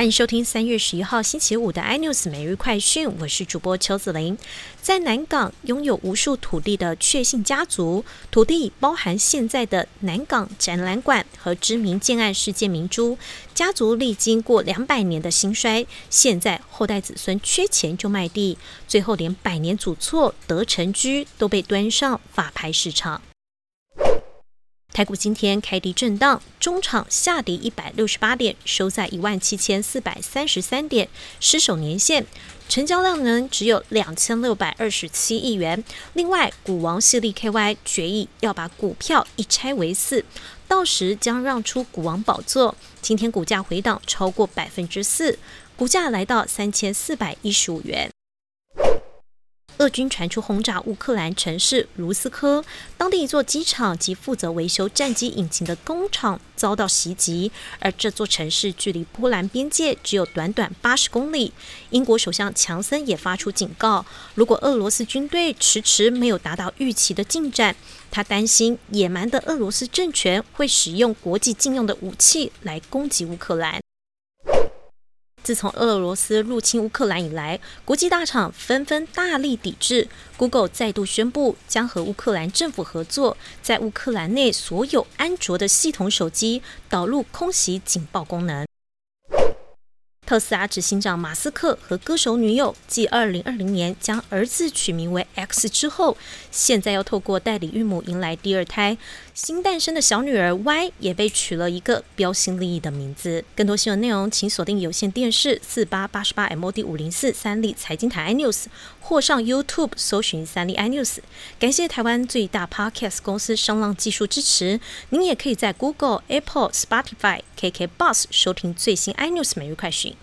欢迎收听三月十一号星期五的 iNews 每日快讯，我是主播邱子玲。在南港拥有无数土地的确信家族，土地包含现在的南港展览馆和知名建案世界明珠。家族历经过两百年的兴衰，现在后代子孙缺钱就卖地，最后连百年祖厝德成居都被端上法拍市场。台股今天开低震荡，中场下跌一百六十八点，收在一万七千四百三十三点，失守年线，成交量呢只有两千六百二十七亿元。另外，股王系利 KY 决议要把股票一拆为四，到时将让出股王宝座。今天股价回档超过百分之四，股价来到三千四百一十五元。俄军传出轰炸乌克兰城市卢斯科，当地一座机场及负责维修战机引擎的工厂遭到袭击，而这座城市距离波兰边界只有短短八十公里。英国首相强森也发出警告，如果俄罗斯军队迟迟没有达到预期的进展，他担心野蛮的俄罗斯政权会使用国际禁用的武器来攻击乌克兰。自从俄罗斯入侵乌克兰以来，国际大厂纷纷大力抵制。Google 再度宣布将和乌克兰政府合作，在乌克兰内所有安卓的系统手机导入空袭警报功能。特斯拉执行长马斯克和歌手女友继二零二零年将儿子取名为 X 之后，现在要透过代理孕母迎来第二胎。新诞生的小女儿 Y 也被取了一个标新立异的名字。更多新闻内容，请锁定有线电视四八八十八 MOD 五零四三立财经台 iNews，或上 YouTube 搜寻三立 iNews。感谢台湾最大 Podcast 公司声浪技术支持。您也可以在 Google、Apple、Spotify、KK Bus 收听最新 iNews 每日快讯。